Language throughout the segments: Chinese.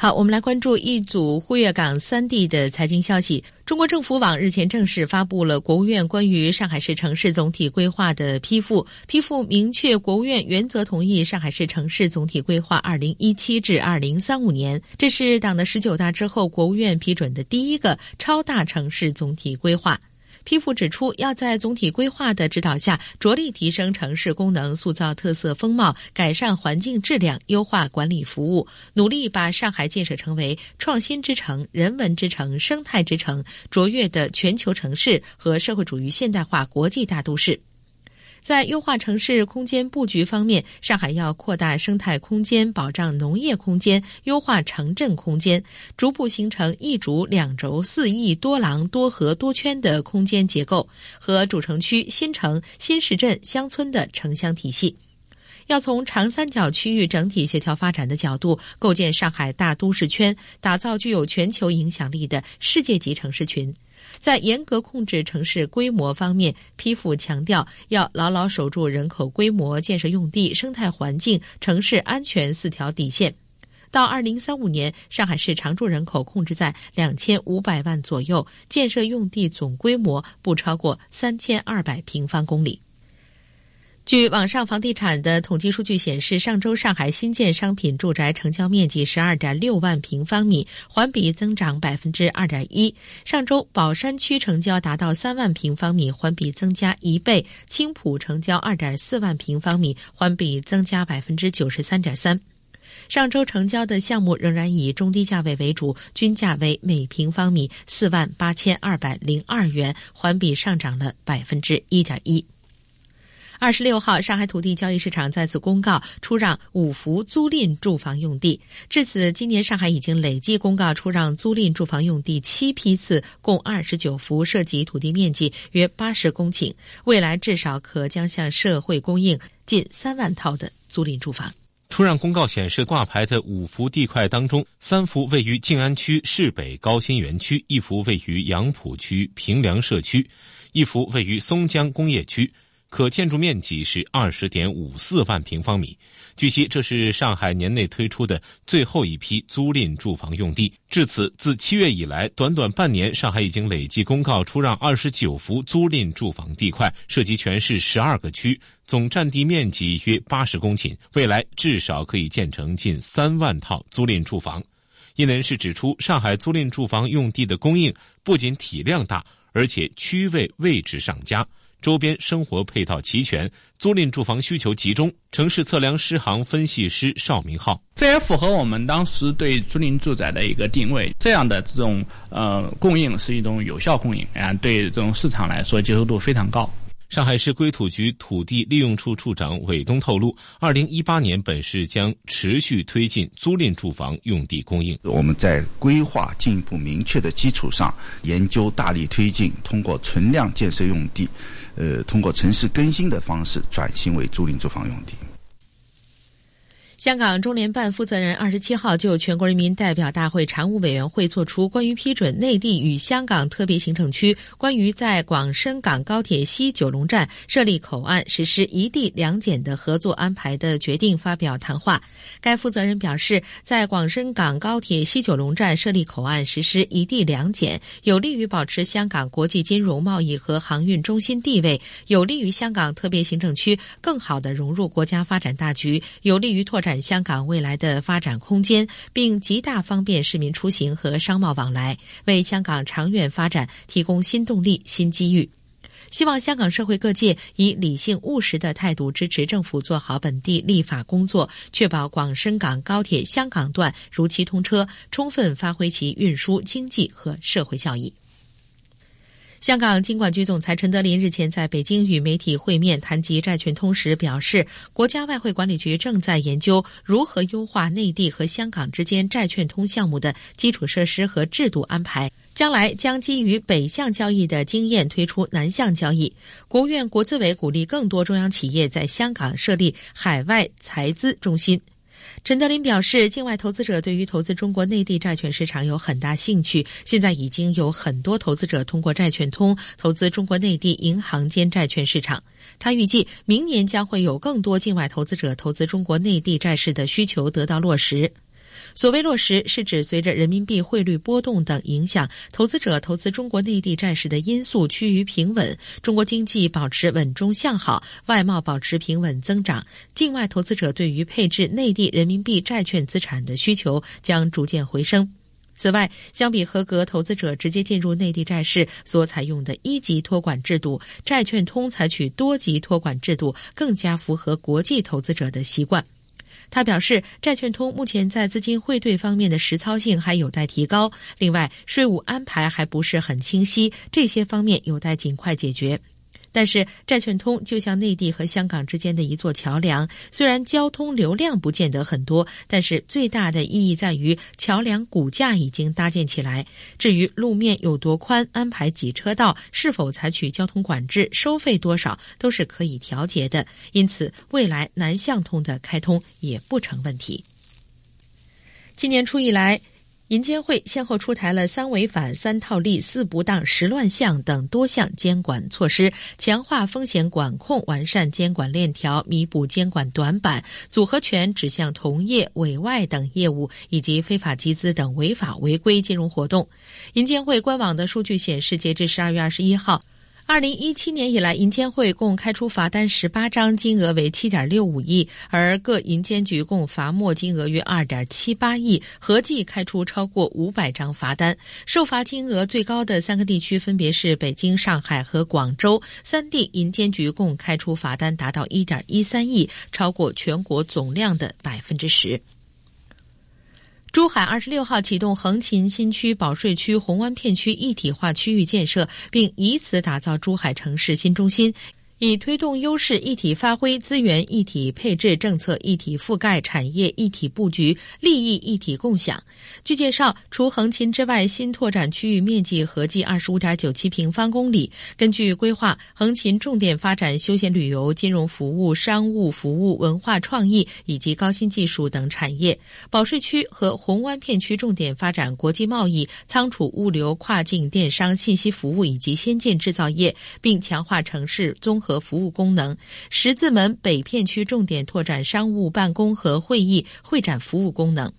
好，我们来关注一组沪粤港三地的财经消息。中国政府网日前正式发布了国务院关于上海市城市总体规划的批复，批复明确国务院原则同意上海市城市总体规划（二零一七至二零三五年），这是党的十九大之后国务院批准的第一个超大城市总体规划。批复指出，要在总体规划的指导下，着力提升城市功能，塑造特色风貌，改善环境质量，优化管理服务，努力把上海建设成为创新之城、人文之城、生态之城，卓越的全球城市和社会主义现代化国际大都市。在优化城市空间布局方面，上海要扩大生态空间，保障农业空间，优化城镇空间，逐步形成一主两轴四翼多廊多河多圈的空间结构和主城区、新城、新市镇、乡村的城乡体系。要从长三角区域整体协调发展的角度，构建上海大都市圈，打造具有全球影响力的世界级城市群。在严格控制城市规模方面，批复强调要牢牢守住人口规模、建设用地、生态环境、城市安全四条底线。到二零三五年，上海市常住人口控制在两千五百万左右，建设用地总规模不超过三千二百平方公里。据网上房地产的统计数据显示，上周上海新建商品住宅成交面积十二点六万平方米，环比增长百分之二点一。上周宝山区成交达到三万平方米，环比增加一倍；青浦成交二点四万平方米，环比增加百分之九十三点三。上周成交的项目仍然以中低价位为主，均价为每平方米四万八千二百零二元，环比上涨了百分之一点一。二十六号，上海土地交易市场再次公告出让五幅租赁住房用地。至此，今年上海已经累计公告出让租赁住房用地七批次，共二十九幅，涉及土地面积约八十公顷。未来至少可将向社会供应近三万套的租赁住房。出让公告显示，挂牌的五幅地块当中，三幅位于静安区市北高新园区，一幅位于杨浦区平凉社区，一幅位于松江工业区。可建筑面积是二十点五四万平方米。据悉，这是上海年内推出的最后一批租赁住房用地。至此，自七月以来，短短半年，上海已经累计公告出让二十九幅租赁住房地块，涉及全市十二个区，总占地面积约八十公顷。未来至少可以建成近三万套租赁住房。业内人士指出，上海租赁住房用地的供应不仅体量大，而且区位位置上佳。周边生活配套齐全，租赁住房需求集中。城市测量师行分析师邵明浩，这也符合我们当时对租赁住宅的一个定位。这样的这种呃供应是一种有效供应，啊，对这种市场来说接受度非常高。上海市规土局土地利用处处长韦东透露，二零一八年本市将持续推进租赁住房用地供应。我们在规划进一步明确的基础上，研究大力推进，通过存量建设用地。呃，通过城市更新的方式转型为租赁住房用地。香港中联办负责人二十七号就全国人民代表大会常务委员会作出关于批准内地与香港特别行政区关于在广深港高铁西九龙站设立口岸实施一地两检的合作安排的决定发表谈话。该负责人表示，在广深港高铁西九龙站设立口岸实施一地两检，有利于保持香港国际金融贸易和航运中心地位，有利于香港特别行政区更好地融入国家发展大局，有利于拓展。展香港未来的发展空间，并极大方便市民出行和商贸往来，为香港长远发展提供新动力、新机遇。希望香港社会各界以理性务实的态度支持政府做好本地立法工作，确保广深港高铁香港段如期通车，充分发挥其运输、经济和社会效益。香港金管局总裁陈德林日前在北京与媒体会面，谈及债券通时表示，国家外汇管理局正在研究如何优化内地和香港之间债券通项目的基础设施和制度安排。将来将基于北向交易的经验推出南向交易。国务院国资委鼓励更多中央企业在香港设立海外财资中心。陈德林表示，境外投资者对于投资中国内地债券市场有很大兴趣。现在已经有很多投资者通过债券通投资中国内地银行间债券市场。他预计明年将会有更多境外投资者投资中国内地债市的需求得到落实。所谓落实，是指随着人民币汇率波动等影响，投资者投资中国内地债市的因素趋于平稳，中国经济保持稳中向好，外贸保持平稳增长，境外投资者对于配置内地人民币债券资产的需求将逐渐回升。此外，相比合格投资者直接进入内地债市所采用的一级托管制度，债券通采取多级托管制度，更加符合国际投资者的习惯。他表示，债券通目前在资金汇兑方面的实操性还有待提高，另外税务安排还不是很清晰，这些方面有待尽快解决。但是，债券通就像内地和香港之间的一座桥梁，虽然交通流量不见得很多，但是最大的意义在于桥梁骨架已经搭建起来。至于路面有多宽、安排几车道、是否采取交通管制、收费多少，都是可以调节的。因此，未来南向通的开通也不成问题。今年初以来。银监会先后出台了三违反、三套利、四不当、十乱象等多项监管措施，强化风险管控，完善监管链条，弥补监管短板。组合拳指向同业、委外等业务以及非法集资等违法违规金融活动。银监会官网的数据显示，截至十二月二十一号。二零一七年以来，银监会共开出罚单十八张，金额为七点六五亿，而各银监局共罚没金额约二点七八亿，合计开出超过五百张罚单。受罚金额最高的三个地区分别是北京、上海和广州，三地银监局共开出罚单达到一点一三亿，超过全国总量的百分之十。珠海二十六号启动横琴新区保税区红湾片区一体化区域建设，并以此打造珠海城市新中心。以推动优势一体发挥、资源一体配置、政策一体覆盖、产业一体布局、利益一体共享。据介绍，除横琴之外，新拓展区域面积合计二十五点九七平方公里。根据规划，横琴重点发展休闲旅游、金融服务、商务服务、文化创意以及高新技术等产业。保税区和红湾片区重点发展国际贸易、仓储物流、跨境电商、信息服务以及先进制造业，并强化城市综合。和服务功能，十字门北片区重点拓展商务办公和会议会展服务功能。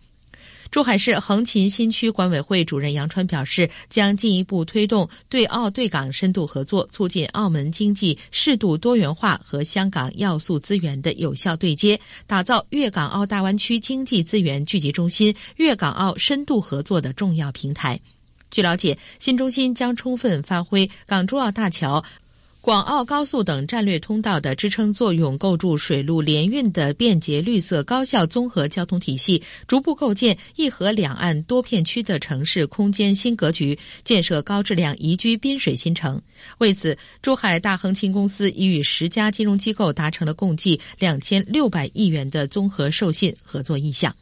珠海市横琴新区管委会主任杨川表示，将进一步推动对澳对港深度合作，促进澳门经济适度多元化和香港要素资源的有效对接，打造粤港澳大湾区经济资源聚集中心、粤港澳深度合作的重要平台。据了解，新中心将充分发挥港珠澳大桥。广澳高速等战略通道的支撑作用，构筑水陆联运的便捷、绿色、高效综合交通体系，逐步构建一河两岸多片区的城市空间新格局，建设高质量宜居滨水新城。为此，珠海大横琴公司已与十家金融机构达成了共计两千六百亿元的综合授信合作意向。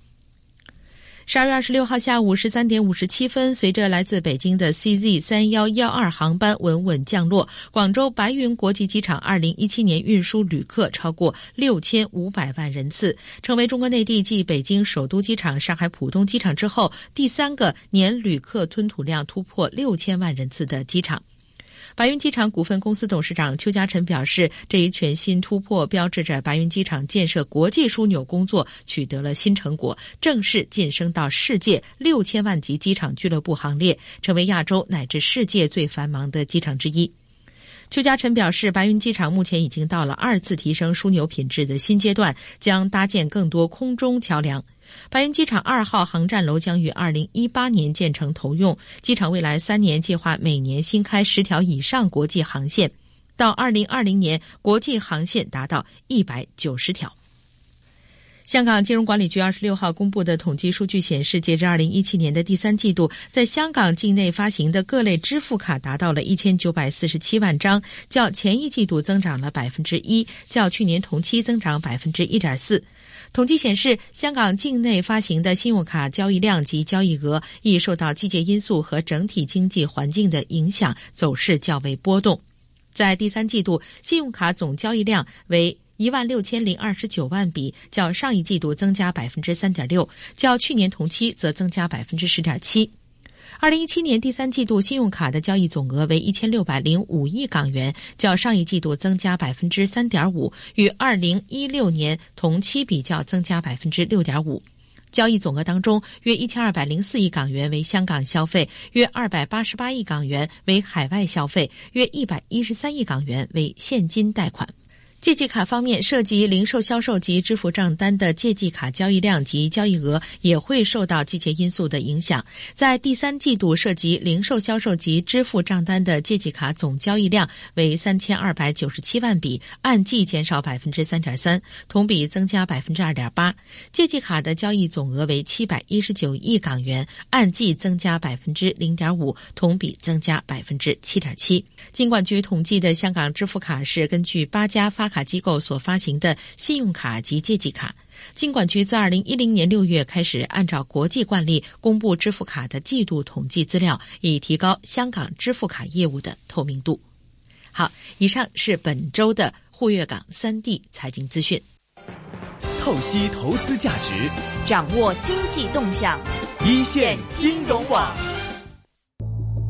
十二月二十六号下午十三点五十七分，随着来自北京的 CZ 三幺幺二航班稳稳降落，广州白云国际机场二零一七年运输旅客超过六千五百万人次，成为中国内地继北京首都机场、上海浦东机场之后第三个年旅客吞吐量突破六千万人次的机场。白云机场股份公司董事长邱家辰表示，这一全新突破标志着白云机场建设国际枢纽工作取得了新成果，正式晋升到世界六千万级机场俱乐部行列，成为亚洲乃至世界最繁忙的机场之一。邱家辰表示，白云机场目前已经到了二次提升枢纽品质的新阶段，将搭建更多空中桥梁。白云机场二号航站楼将于二零一八年建成投用。机场未来三年计划每年新开十条以上国际航线，到二零二零年国际航线达到一百九十条。香港金融管理局二十六号公布的统计数据显示，截至二零一七年的第三季度，在香港境内发行的各类支付卡达到了一千九百四十七万张，较前一季度增长了百分之一，较去年同期增长百分之一点四。统计显示，香港境内发行的信用卡交易量及交易额亦受到季节因素和整体经济环境的影响，走势较为波动。在第三季度，信用卡总交易量为一万六千零二十九万笔，较上一季度增加百分之三点六，较去年同期则增加百分之十点七。二零一七年第三季度信用卡的交易总额为一千六百零五亿港元，较上一季度增加百分之三点五，与二零一六年同期比较增加百分之六点五。交易总额当中，约一千二百零四亿港元为香港消费，约二百八十八亿港元为海外消费，约一百一十三亿港元为现金贷款。借记卡方面，涉及零售销售及支付账单的借记卡交易量及交易额也会受到季节因素的影响。在第三季度，涉及零售销售及支付账单的借记卡总交易量为三千二百九十七万笔，按季减少百分之三点三，同比增加百分之二点八。借记卡的交易总额为七百一十九亿港元，按季增加百分之零点五，同比增加百分之七点七。金管局统计的香港支付卡是根据八家发卡机构所发行的信用卡及借记卡。金管局自二零一零年六月开始，按照国际惯例公布支付卡的季度统计资料，以提高香港支付卡业务的透明度。好，以上是本周的沪粤港三地财经资讯。透析投资价值，掌握经济动向，一线金融网。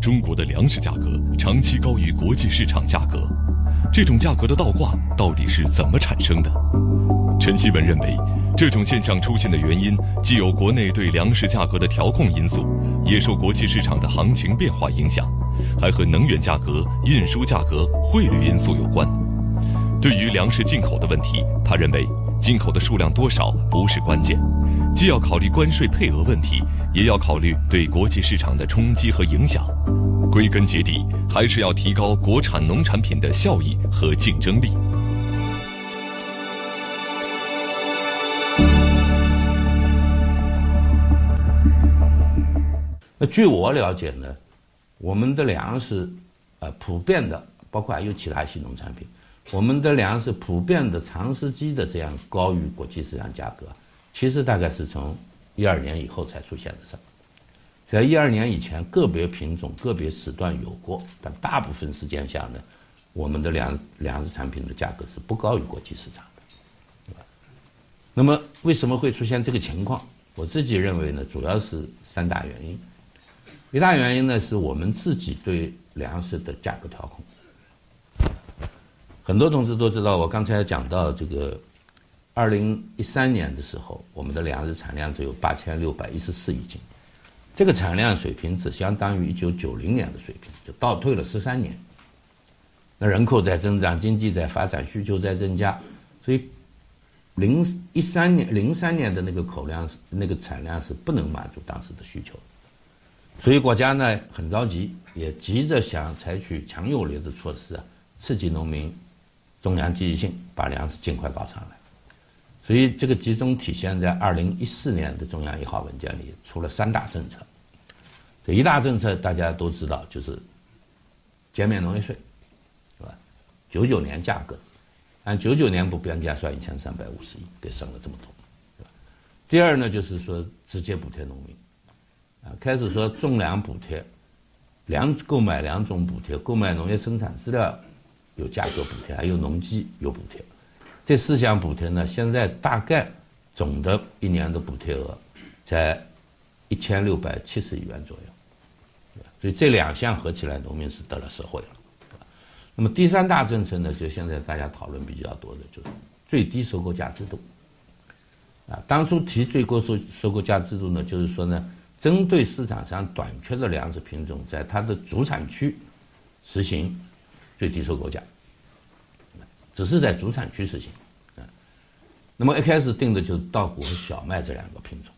中国的粮食价格长期高于国际市场价格。这种价格的倒挂到底是怎么产生的？陈希文认为，这种现象出现的原因既有国内对粮食价格的调控因素，也受国际市场的行情变化影响，还和能源价格、运输价格、汇率因素有关。对于粮食进口的问题，他认为进口的数量多少不是关键，既要考虑关税配额问题，也要考虑对国际市场的冲击和影响。归根结底，还是要提高国产农产品的效益和竞争力。那据我了解呢，我们的粮食，呃，普遍的，包括还有其他一些农产品，我们的粮食普遍的长时期的这样高于国际市场价格，其实大概是从一二年以后才出现的事。在一二年以前，个别品种、个别时段有过，但大部分时间下呢，我们的粮粮食产品的价格是不高于国际市场的。那么，为什么会出现这个情况？我自己认为呢，主要是三大原因。一大原因呢，是我们自己对粮食的价格调控。很多同志都知道，我刚才讲到这个，二零一三年的时候，我们的粮食产量只有八千六百一十四亿斤。这个产量水平只相当于一九九零年的水平，就倒退了十三年。那人口在增长，经济在发展，需求在增加，所以零一三年、零三年的那个口量、那个产量是不能满足当时的需求。所以国家呢很着急，也急着想采取强有力的措施啊，刺激农民种粮积极性，把粮食尽快搞上来。所以这个集中体现在二零一四年的中央一号文件里，出了三大政策。这一大政策大家都知道，就是减免农业税，是吧？九九年价格，按九九年不变价算一千三百五十亿，给省了这么多，对吧？第二呢，就是说直接补贴农民，啊，开始说种粮补贴，粮购买两种补贴，购买农业生产资料有价格补贴，还有农机有补贴。这四项补贴呢，现在大概总的一年的补贴额在一千六百七十亿元左右，所以这两项合起来，农民是得了实惠了。那么第三大政策呢，就现在大家讨论比较多的，就是最低收购价制度。啊，当初提最高收收购价制度呢，就是说呢，针对市场上短缺的粮食品种，在它的主产区实行最低收购价。只是在主产区实行，啊，那么一开始定的就是稻谷和小麦这两个品种。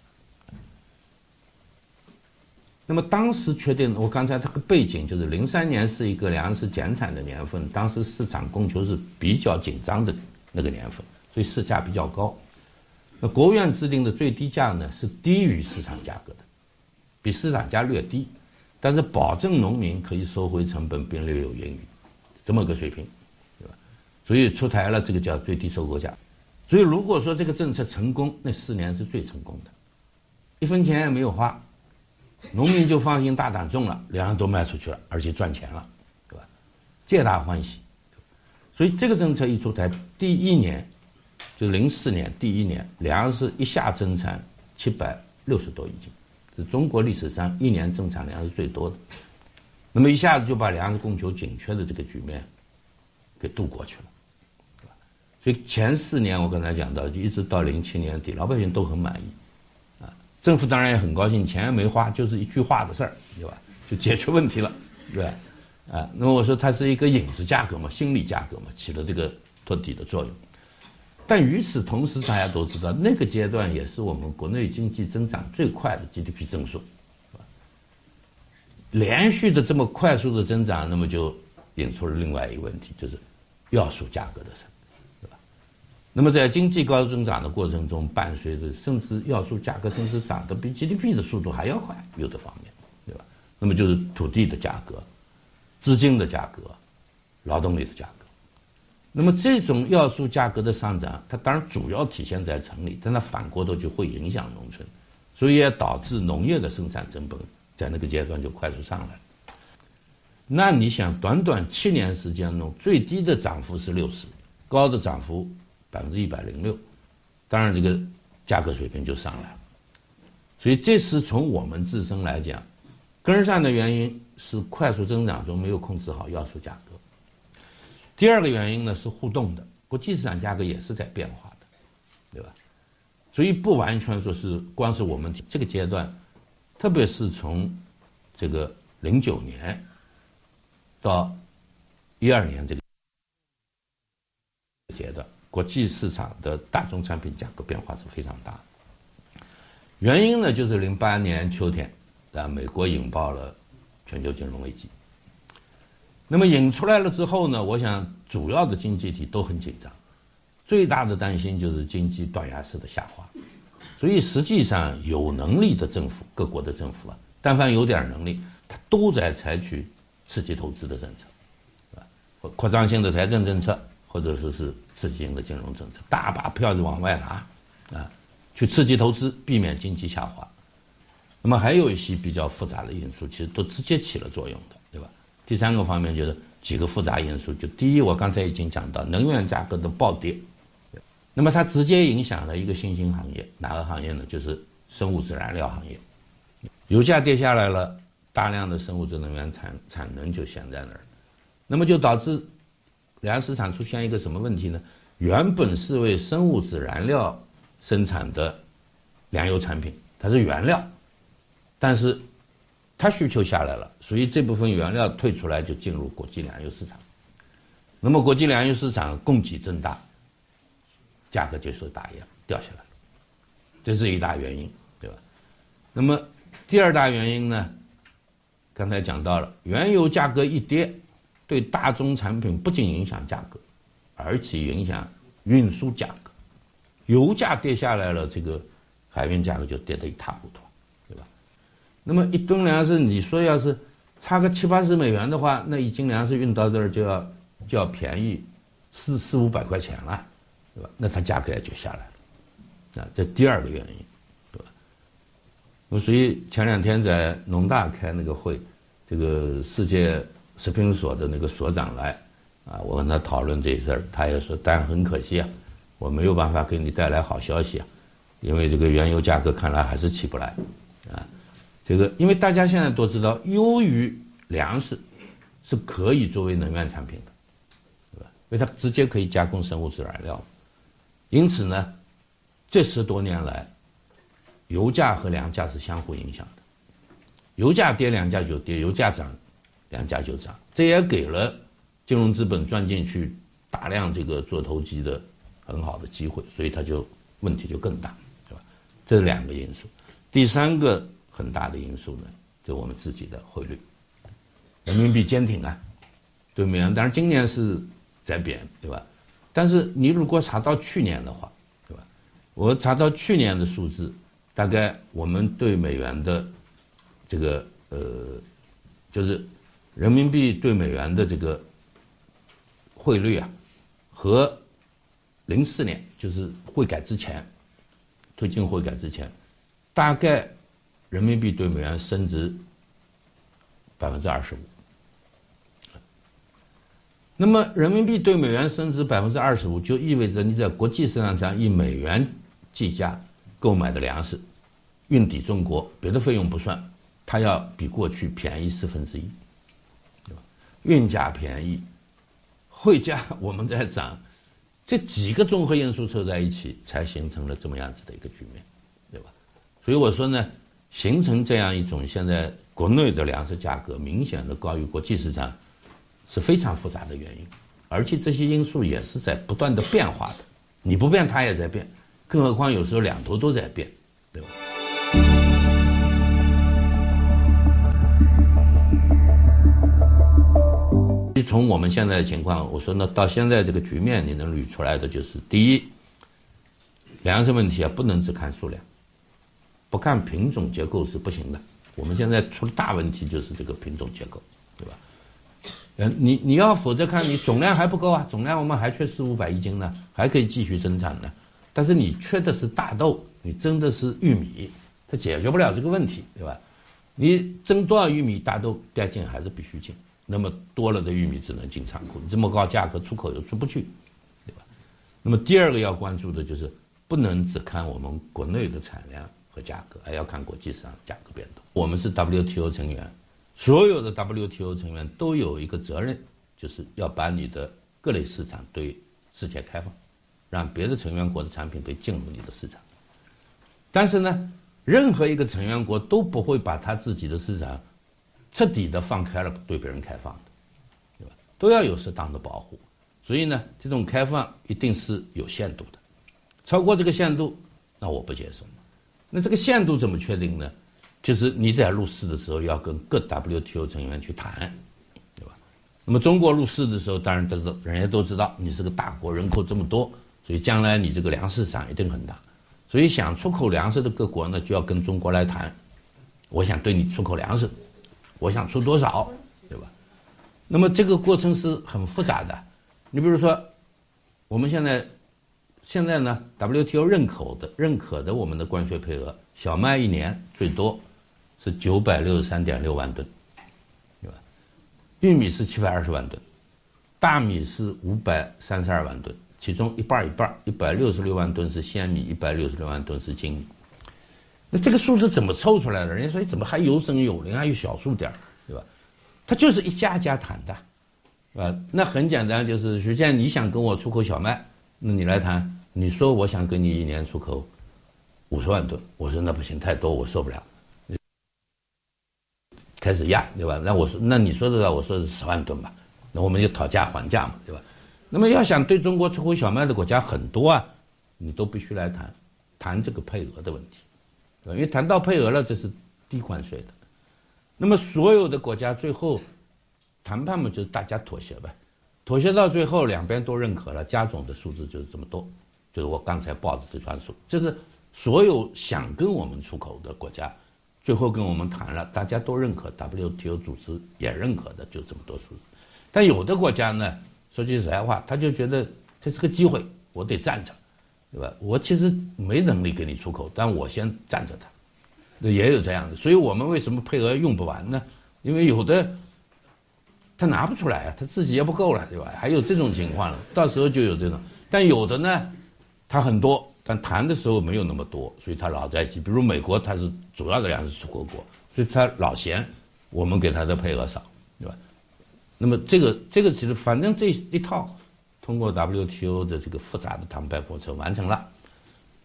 那么当时确定，我刚才这个背景就是零三年是一个粮食减产的年份，当时市场供求是比较紧张的那个年份，所以市价比较高。那国务院制定的最低价呢是低于市场价格的，比市场价略低，但是保证农民可以收回成本并略有盈余，这么个水平。所以出台了这个叫最低收购价，所以如果说这个政策成功，那四年是最成功的，一分钱也没有花，农民就放心大胆种了，粮食都卖出去了，而且赚钱了，对吧？皆大欢喜。所以这个政策一出台，第一年就零四年第一年，粮食一下增产七百六十多亿斤，是中国历史上一年增产粮食最多的。那么一下子就把粮食供求紧缺的这个局面给度过去了。所以前四年我刚才讲到，就一直到零七年底，老百姓都很满意，啊，政府当然也很高兴，钱没花，就是一句话的事儿，对吧？就解决问题了，对吧？啊，那么我说它是一个影子价格嘛，心理价格嘛，起了这个托底的作用。但与此同时，大家都知道，那个阶段也是我们国内经济增长最快的 GDP 增速，连续的这么快速的增长，那么就引出了另外一个问题，就是要素价格的事。那么在经济高速增长的过程中，伴随着甚至要素价格甚至涨得比 GDP 的速度还要快，有的方面，对吧？那么就是土地的价格、资金的价格、劳动力的价格。那么这种要素价格的上涨，它当然主要体现在城里，但它反过头就会影响农村，所以也导致农业的生产成本在那个阶段就快速上来。那你想，短短七年时间中，最低的涨幅是六十，高的涨幅。百分之一百零六，当然这个价格水平就上来了，所以这是从我们自身来讲，根上的原因是快速增长中没有控制好要素价格。第二个原因呢是互动的，国际市场价格也是在变化的，对吧？所以不完全说是光是我们这个阶段，特别是从这个零九年到一二年这个。国际市场的大宗产品价格变化是非常大，原因呢就是零八年秋天啊，美国引爆了全球金融危机。那么引出来了之后呢，我想主要的经济体都很紧张，最大的担心就是经济断崖式的下滑。所以实际上有能力的政府，各国的政府啊，但凡有点能力，他都在采取刺激投资的政策，啊，扩张性的财政政策。或者说是刺激性的金融政策，大把票子往外拿啊，去刺激投资，避免经济下滑。那么还有一些比较复杂的因素，其实都直接起了作用的，对吧？第三个方面就是几个复杂因素，就第一，我刚才已经讲到能源价格的暴跌，那么它直接影响了一个新兴行业，哪个行业呢？就是生物质燃料行业。油价跌下来了，大量的生物质能源产产能就闲在那儿，那么就导致。粮食市场出现一个什么问题呢？原本是为生物质燃料生产的粮油产品，它是原料，但是它需求下来了，所以这部分原料退出来就进入国际粮油市场。那么国际粮油市场供给增大，价格就受打压，掉下来，这是一大原因，对吧？那么第二大原因呢？刚才讲到了，原油价格一跌。对大宗产品不仅影响价格，而且影响运输价格。油价跌下来了，这个海运价格就跌得一塌糊涂，对吧？那么一吨粮食，你说要是差个七八十美元的话，那一斤粮食运到这儿就要就要便宜四四五百块钱了，对吧？那它价格也就下来了，啊，这第二个原因，对吧？那么所以前两天在农大开那个会，这个世界。食品所的那个所长来啊，我跟他讨论这事儿，他也说，但很可惜啊，我没有办法给你带来好消息啊，因为这个原油价格看来还是起不来啊。这个，因为大家现在都知道，优于粮食是可以作为能源产品的，对吧？因为它直接可以加工生物质燃料，因此呢，这十多年来，油价和粮价是相互影响的，油价跌，粮价就跌；油价涨。两家就涨，这也给了金融资本钻进去大量这个做投机的很好的机会，所以它就问题就更大，对吧？这是两个因素。第三个很大的因素呢，就我们自己的汇率，人民币坚挺啊，对美元，当然今年是在贬，对吧？但是你如果查到去年的话，对吧？我查到去年的数字，大概我们对美元的这个呃，就是。人民币对美元的这个汇率啊，和零四年就是汇改之前，推进汇改之前，大概人民币对美元升值百分之二十五。那么人民币对美元升值百分之二十五，就意味着你在国际市场上以美元计价购买的粮食，运抵中国，别的费用不算，它要比过去便宜四分之一，运价便宜，汇价我们在涨。这几个综合因素凑在一起，才形成了这么样子的一个局面，对吧？所以我说呢，形成这样一种现在国内的粮食价格明显的高于国际市场，是非常复杂的原因，而且这些因素也是在不断的变化的。你不变，它也在变，更何况有时候两头都在变，对吧？从我们现在的情况，我说呢，到现在这个局面，你能捋出来的就是：第一，粮食问题啊，不能只看数量，不看品种结构是不行的。我们现在出了大问题，就是这个品种结构，对吧？嗯，你你要否则看你总量还不够啊，总量我们还缺四五百亿斤呢，还可以继续生产呢。但是你缺的是大豆，你增的是玉米，它解决不了这个问题，对吧？你增多少玉米，大豆该进还是必须进。那么多了的玉米只能进仓库，你这么高价格出口又出不去，对吧？那么第二个要关注的就是不能只看我们国内的产量和价格，还要看国际上价格变动。我们是 WTO 成员，所有的 WTO 成员都有一个责任，就是要把你的各类市场对世界开放，让别的成员国的产品可以进入你的市场。但是呢，任何一个成员国都不会把他自己的市场。彻底的放开了对别人开放的，对吧？都要有适当的保护，所以呢，这种开放一定是有限度的，超过这个限度，那我不接受。那这个限度怎么确定呢？就是你在入市的时候要跟各 WTO 成员去谈，对吧？那么中国入市的时候，当然都是人家都知道你是个大国，人口这么多，所以将来你这个粮食市场一定很大，所以想出口粮食的各国呢，就要跟中国来谈，我想对你出口粮食。我想出多少，对吧？那么这个过程是很复杂的。你比如说，我们现在现在呢，WTO 认可的认可的我们的关税配额，小麦一年最多是九百六十三点六万吨，对吧？玉米是七百二十万吨，大米是五百三十二万吨，其中一半一半，一百六十六万吨是鲜米，一百六十六万吨是精米。那这个数字怎么凑出来的？人家说怎么还有整有零，还有小数点，对吧？他就是一家家谈的，啊，那很简单，就是首先你想跟我出口小麦，那你来谈。你说我想跟你一年出口五十万吨，我说那不行，太多我受不了。开始压，对吧？那我说那你说的，我说是十万吨吧，那我们就讨价还价嘛，对吧？那么要想对中国出口小麦的国家很多啊，你都必须来谈谈这个配额的问题。因为谈到配额了，这是低关税的。那么所有的国家最后谈判嘛，就是大家妥协呗。妥协到最后，两边都认可了，加总的数字就是这么多，就是我刚才报的这串数。就是所有想跟我们出口的国家，最后跟我们谈了，大家都认可，WTO 组织也认可的，就这么多数字。但有的国家呢，说句实在话，他就觉得这是个机会，我得占着。对吧？我其实没能力给你出口，但我先占着它，也有这样的。所以我们为什么配额用不完呢？因为有的他拿不出来啊，他自己也不够了，对吧？还有这种情况了，到时候就有这种。但有的呢，他很多，但谈的时候没有那么多，所以他老在一起。比如美国，它是主要的粮食出口国，所以他老嫌我们给他的配额少，对吧？那么这个这个其实反正这一套。通过 WTO 的这个复杂的谈判过程完成了，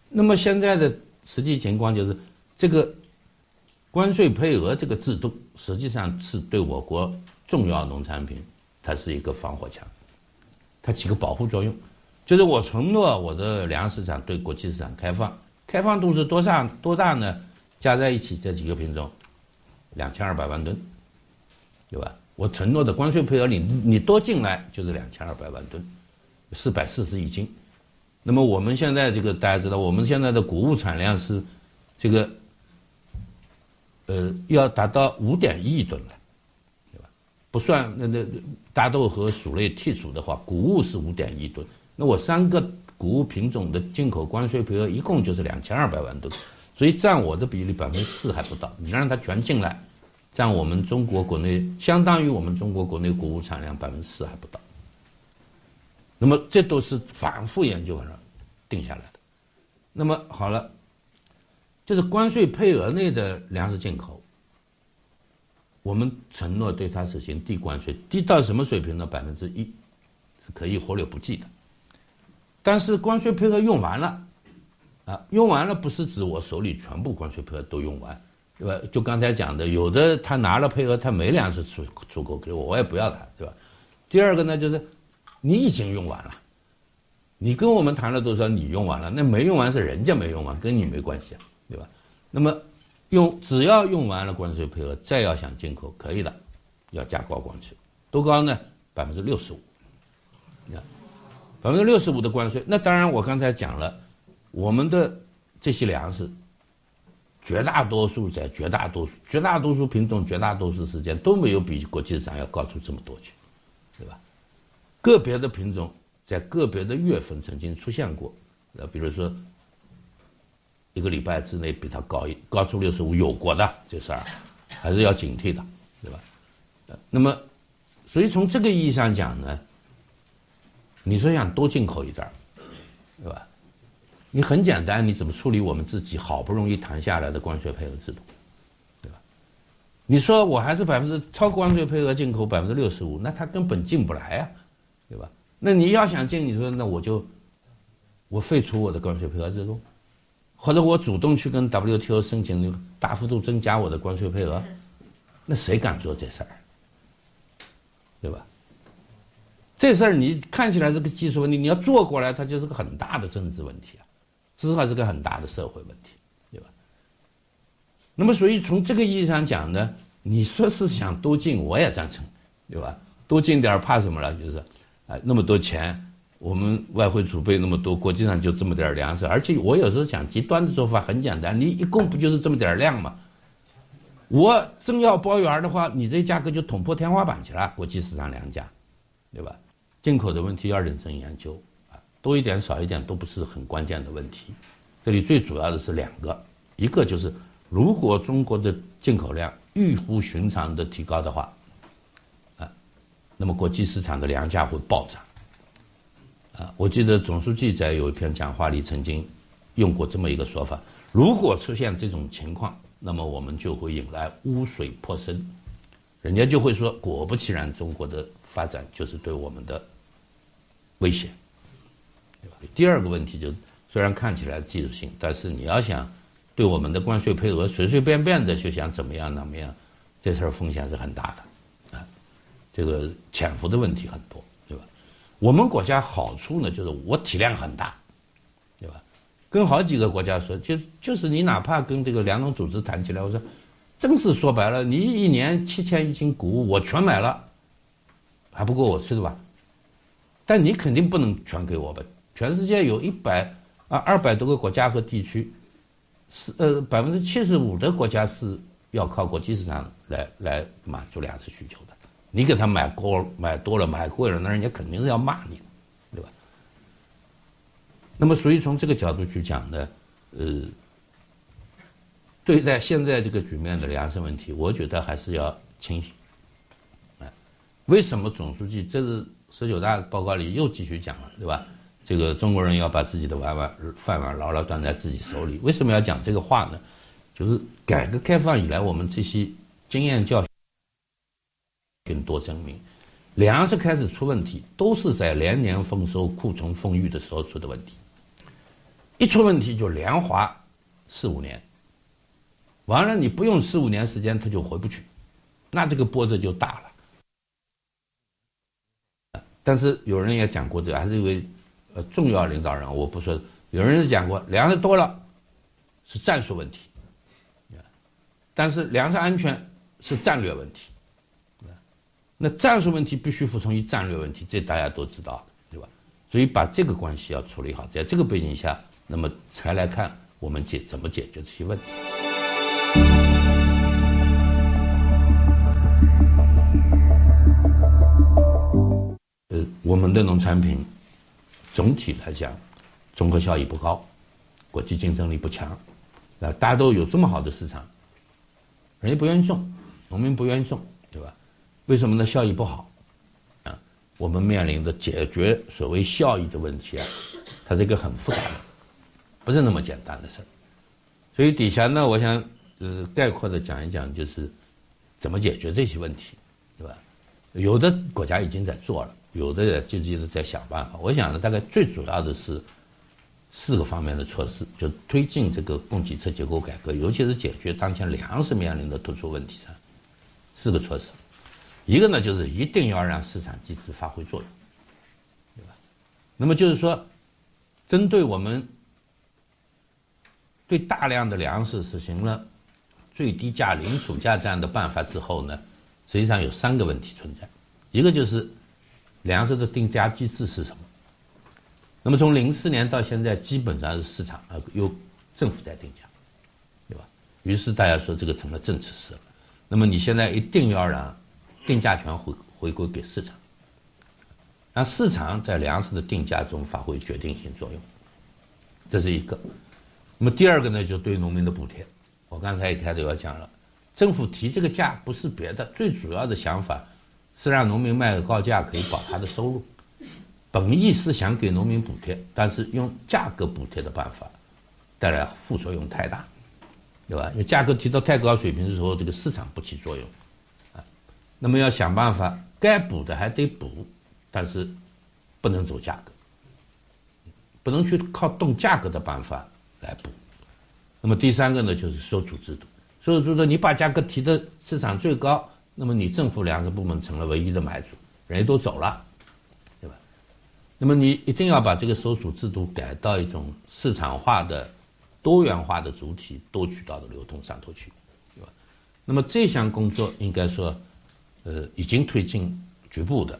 那么现在的实际情况就是，这个关税配额这个制度实际上是对我国重要农产品，它是一个防火墙，它起个保护作用。就是我承诺我的粮食市场对国际市场开放，开放度是多大多大呢？加在一起这几个品种，两千二百万吨，对吧？我承诺的关税配额里，你多进来就是两千二百万吨。四百四十亿斤，那么我们现在这个大家知道，我们现在的谷物产量是这个呃要达到五点亿吨了，对吧？不算那那大豆和薯类剔除的话，谷物是五点亿吨。那我三个谷物品种的进口关税配额一共就是两千二百万吨，所以占我的比例百分之四还不到。你让它全进来，占我们中国国内相当于我们中国国内谷物产量百分之四还不到。那么这都是反复研究了定下来的。那么好了，就是关税配额内的粮食进口，我们承诺对它实行低关税，低到什么水平呢？百分之一是可以忽略不计的。但是关税配额用完了，啊，用完了不是指我手里全部关税配额都用完，对吧？就刚才讲的，有的他拿了配额，他没粮食出出口给我，我也不要他，对吧？第二个呢，就是你已经用完了，你跟我们谈了多少，你用完了，那没用完是人家没用完，跟你没关系啊，对吧？那么用只要用完了关税配额，再要想进口可以的，要加高关税，多高呢？百分之六十五，你看。百分之六十五的关税，那当然我刚才讲了，我们的这些粮食，绝大多数在绝大多数、绝大多数品种、绝大多数时间都没有比国际市场要高出这么多去，对吧？个别的品种在个别的月份曾经出现过，呃，比如说一个礼拜之内比它高一高出六十五有过的这事儿，还是要警惕的，对吧？那么，所以从这个意义上讲呢？你说想多进口一点儿对吧？你很简单，你怎么处理我们自己好不容易谈下来的关税配额制度，对吧？你说我还是百分之超关税配额进口百分之六十五，那他根本进不来呀，对吧？那你要想进，你说那我就我废除我的关税配额制度，或者我主动去跟 WTO 申请大幅度增加我的关税配额，那谁敢做这事儿，对吧？这事儿你看起来是个技术问题，你要做过来，它就是个很大的政治问题啊，至少是个很大的社会问题，对吧？那么，所以从这个意义上讲呢，你说是想多进，我也赞成，对吧？多进点怕什么了？就是啊，那么多钱，我们外汇储备那么多，国际上就这么点粮食，而且我有时候想极端的做法很简单，你一共不就是这么点量吗？我真要包圆的话，你这价格就捅破天花板去了，国际市场粮价，对吧？进口的问题要认真研究啊，多一点少一点都不是很关键的问题。这里最主要的是两个，一个就是如果中国的进口量异乎寻常的提高的话，那么国际市场的粮价会暴涨。啊，我记得总书记在有一篇讲话里曾经用过这么一个说法：如果出现这种情况，那么我们就会引来污水泼身，人家就会说，果不其然，中国的发展就是对我们的。危险，第二个问题就，虽然看起来技术性，但是你要想对我们的关税配额随随便便的就想怎么样怎么样，这事儿风险是很大的。这个潜伏的问题很多，对吧？我们国家好处呢，就是我体量很大，对吧？跟好几个国家说，就就是你哪怕跟这个粮农组织谈起来，我说，真是说白了，你一年七千亿斤谷物我全买了，还不够我吃的吧？但你肯定不能全给我吧？全世界有一百啊二百多个国家和地区，是呃百分之七十五的国家是要靠国际市场来来满足粮食需求。你给他买多买多了买贵了，那人家肯定是要骂你的，对吧？那么所以从这个角度去讲呢，呃，对待现在这个局面的粮食问题，我觉得还是要清醒。哎，为什么总书记这是？十九大报告里又继续讲了，对吧？这个中国人要把自己的碗碗饭碗牢牢端在自己手里。为什么要讲这个话呢？就是改革开放以来，我们这些经验教训更多证明，粮食开始出问题，都是在连年丰收、库存丰裕的时候出的问题。一出问题就连滑四五年，完了你不用四五年时间，它就回不去，那这个波折就大了。但是有人也讲过，这还是一位呃重要领导人，我不说。有人是讲过，粮食多了是战术问题，但是粮食安全是战略问题。那战术问题必须服从于战略问题，这大家都知道，对吧？所以把这个关系要处理好，在这个背景下，那么才来看我们解怎么解决这些问题。呃我们的农产品总体来讲综合效益不高，国际竞争力不强，啊，大家都有这么好的市场，人家不愿意种，农民不愿意种，为什么呢？效益不好啊！我们面临的解决所谓效益的问题啊，它是一个很复杂的，不是那么简单的事儿。所以底下呢，我想呃概括的讲一讲，就是怎么解决这些问题，对吧？有的国家已经在做了，有的也积极的在想办法。我想呢，大概最主要的是四个方面的措施，就推进这个供给侧结构改革，尤其是解决当前粮食面临的突出问题上，四个措施。一个呢，就是一定要让市场机制发挥作用，对吧？那么就是说，针对我们对大量的粮食实行了最低价、零储价这样的办法之后呢，实际上有三个问题存在。一个就是粮食的定价机制是什么？那么从零四年到现在，基本上是市场啊由政府在定价，对吧？于是大家说这个成了政治事了。那么你现在一定要让定价权回回归给市场，让市场在粮食的定价中发挥决定性作用，这是一个。那么第二个呢，就对农民的补贴。我刚才一开头要讲了，政府提这个价不是别的，最主要的想法是让农民卖个高价可以保他的收入。本意是想给农民补贴，但是用价格补贴的办法带来副作用太大，对吧？因为价格提到太高水平的时候，这个市场不起作用。那么要想办法，该补的还得补，但是不能走价格，不能去靠动价格的办法来补。那么第三个呢，就是收储制度。收储制度，你把价格提的市场最高，那么你政府粮食部门成了唯一的买主，人家都走了，对吧？那么你一定要把这个收储制度改到一种市场化的、多元化的主体、多渠道的流通上头去，对吧？那么这项工作应该说。呃，已经推进局部的，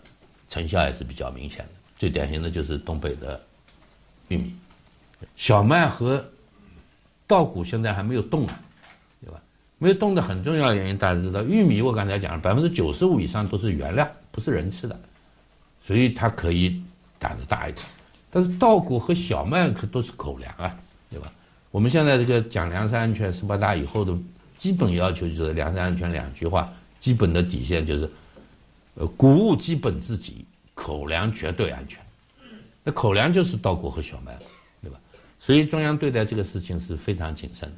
成效也是比较明显的。最典型的就是东北的玉米、小麦和稻谷现在还没有动呢，对吧？没有动的很重要原因大家知道，玉米我刚才讲了，百分之九十五以上都是原料，不是人吃的，所以它可以胆子大一点。但是稻谷和小麦可都是口粮啊，对吧？我们现在这个讲粮食安全，十八大以后的基本要求就是粮食安全两句话。基本的底线就是，呃，谷物基本自给，口粮绝对安全。那口粮就是稻谷和小麦，对吧？所以中央对待这个事情是非常谨慎。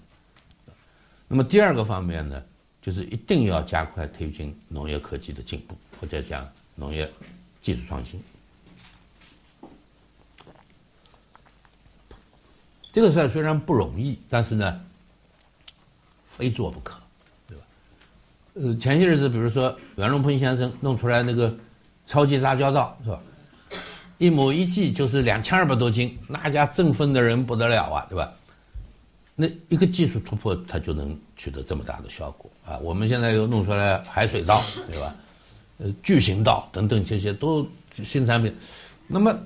那么第二个方面呢，就是一定要加快推进农业科技的进步，或者讲农业技术创新。这个事儿虽然不容易，但是呢，非做不可。呃，前些日子，比如说袁隆平先生弄出来那个超级杂交稻，是吧？一亩一季就是两千二百多斤，那家振奋的人不得了啊，对吧？那一个技术突破，它就能取得这么大的效果啊！我们现在又弄出来海水稻，对吧？呃，巨型稻等等这些都新产品。那么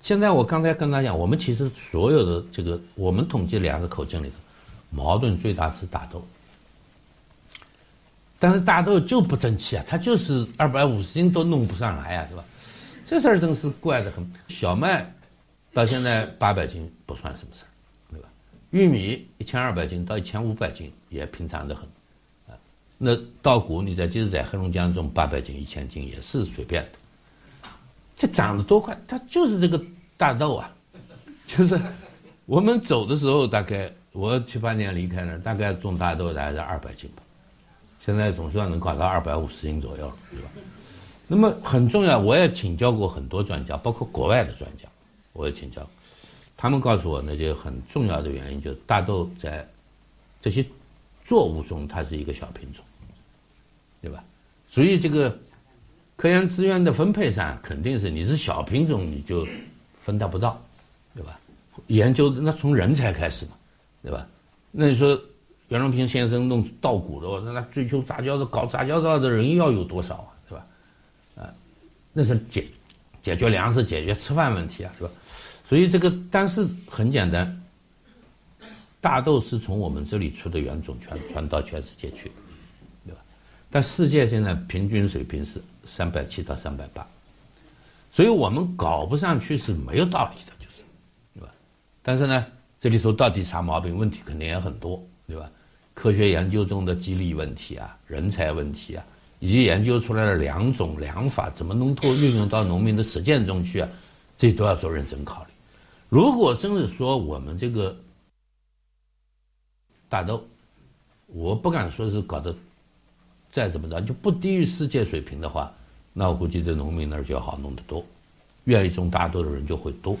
现在我刚才跟他讲，我们其实所有的这个，我们统计两个口径里头，矛盾最大是大豆。但是大豆就不争气啊，它就是二百五十斤都弄不上来呀，是吧？这事儿真是怪得很。小麦到现在八百斤不算什么事儿，对吧？玉米一千二百斤到一千五百斤也平常的很啊。那稻谷你在就是在黑龙江种八百斤一千斤也是随便的。这长得多快？它就是这个大豆啊，就是我们走的时候大概我七八年离开那大概种大豆大概是二百斤吧。现在总算能搞到二百五十斤左右了，对吧？那么很重要，我也请教过很多专家，包括国外的专家，我也请教，他们告诉我呢，就很重要的原因就是大豆在这些作物中它是一个小品种，对吧？所以这个科研资源的分配上肯定是你是小品种你就分到不到，对吧？研究那从人才开始嘛，对吧？那你说。袁隆平先生弄稻谷的，那他追求杂交的、搞杂交稻的人要有多少啊？是吧？啊，那是解解决粮食、解决吃饭问题啊，是吧？所以这个，但是很简单，大豆是从我们这里出的原种传传到全世界去，对吧？但世界现在平均水平是三百七到三百八，所以我们搞不上去是没有道理的，就是，对吧？但是呢，这里头到底啥毛病？问题肯定也很多，对吧？科学研究中的激励问题啊，人才问题啊，以及研究出来的两种良法怎么能够运用到农民的实践中去啊，这都要做认真考虑。如果真是说我们这个大豆，我不敢说是搞得再怎么着就不低于世界水平的话，那我估计在农民那儿就要好弄得多，愿意种大豆的人就会多。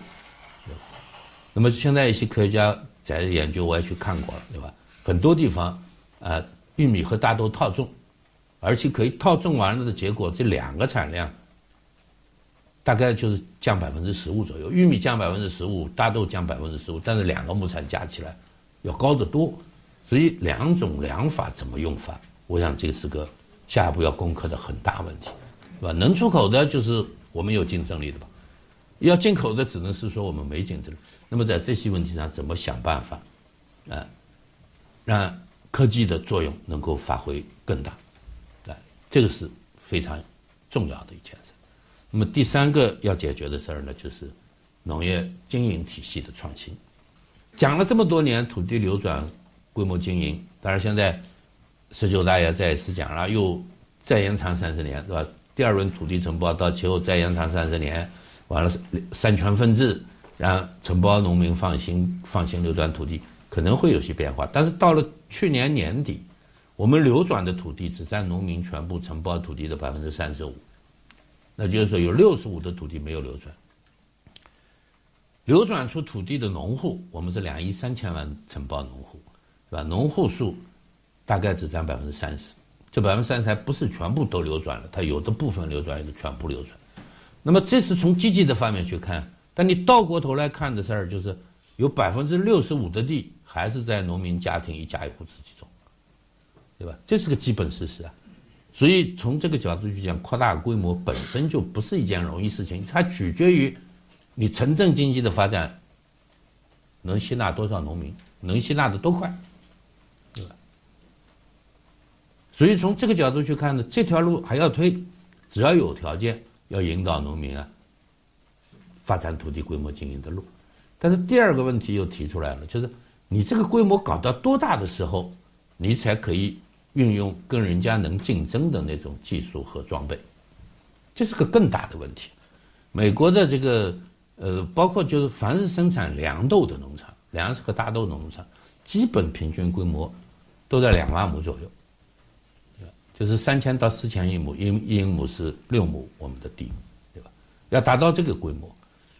那么现在一些科学家在研究，我也去看过了，对吧？很多地方，呃，玉米和大豆套种，而且可以套种完了的结果，这两个产量大概就是降百分之十五左右。玉米降百分之十五，大豆降百分之十五，但是两个亩产加起来要高得多。所以两种良法怎么用法，我想这是个下一步要攻克的很大问题，是吧？能出口的就是我们有竞争力的吧，要进口的只能是说我们没竞争力。那么在这些问题上怎么想办法，啊？让科技的作用能够发挥更大，啊，这个是非常重要的一件事。那么第三个要解决的事儿呢，就是农业经营体系的创新。讲了这么多年土地流转、规模经营，当然现在十九大也再一次讲了，又再延长三十年，对吧？第二轮土地承包到期后再延长三十年，完了三权分置，让承包农民放心放心流转土地。可能会有些变化，但是到了去年年底，我们流转的土地只占农民全部承包土地的百分之三十五，那就是说有六十五的土地没有流转。流转出土地的农户，我们是两亿三千万承包农户，是吧？农户数大概只占百分之三十，这百分之三十还不是全部都流转了，它有的部分流转，有的全部流转。那么这是从积极的方面去看，但你倒过头来看的事儿，就是有百分之六十五的地。还是在农民家庭一家一户自己种，对吧？这是个基本事实啊。所以从这个角度去讲，扩大规模本身就不是一件容易事情，它取决于你城镇经济的发展能吸纳多少农民，能吸纳的多快，对吧？所以从这个角度去看呢，这条路还要推，只要有条件，要引导农民啊发展土地规模经营的路。但是第二个问题又提出来了，就是。你这个规模搞到多大的时候，你才可以运用跟人家能竞争的那种技术和装备？这是个更大的问题。美国的这个呃，包括就是凡是生产粮豆的农场、粮食和大豆农场，基本平均规模都在两万亩左右，就是三千到四千一亩，一一亩是六亩我们的地，对吧？要达到这个规模，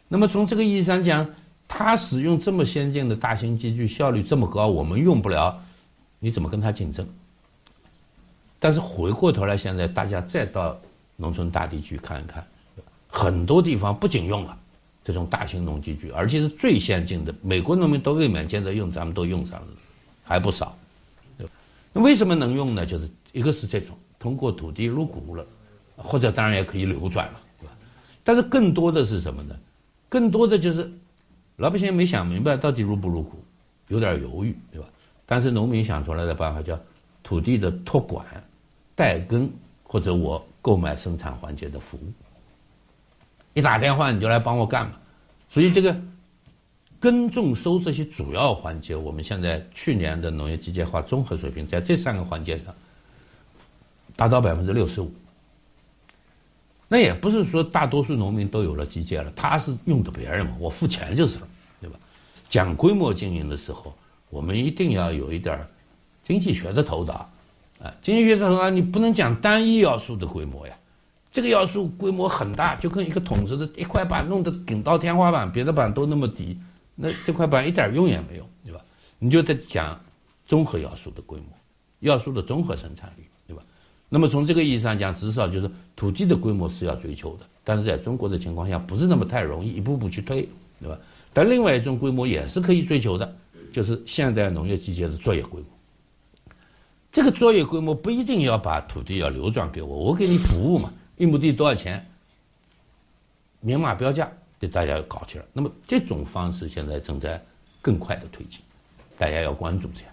那么从这个意义上讲。他使用这么先进的大型机具，效率这么高，我们用不了，你怎么跟他竞争？但是回过头来，现在大家再到农村大地去看一看，很多地方不仅用了这种大型农机具，而且是最先进的，美国农民都未免现在用，咱们都用上了，还不少。那为什么能用呢？就是一个是这种通过土地入股了，或者当然也可以流转了，对吧？但是更多的是什么呢？更多的就是。老百姓没想明白到底入不入股，有点犹豫，对吧？但是农民想出来的办法叫土地的托管、代耕，或者我购买生产环节的服务。一打电话你就来帮我干嘛？所以这个耕种收这些主要环节，我们现在去年的农业机械化综合水平在这三个环节上达到百分之六十五。那也不是说大多数农民都有了机械了，他是用的别人嘛，我付钱就是了，对吧？讲规模经营的时候，我们一定要有一点经济学的头脑啊，经济学的头脑，你不能讲单一要素的规模呀，这个要素规模很大，就跟一个桶似的，一块板弄得顶到天花板，别的板都那么低，那这块板一点用也没有，对吧？你就得讲综合要素的规模，要素的综合生产率。那么从这个意义上讲，至少就是土地的规模是要追求的，但是在中国的情况下，不是那么太容易一步步去推，对吧？但另外一种规模也是可以追求的，就是现代农业机械的作业规模。这个作业规模不一定要把土地要流转给我，我给你服务嘛，一亩地多少钱，明码标价，给大家要搞起来。那么这种方式现在正在更快的推进，大家要关注这样。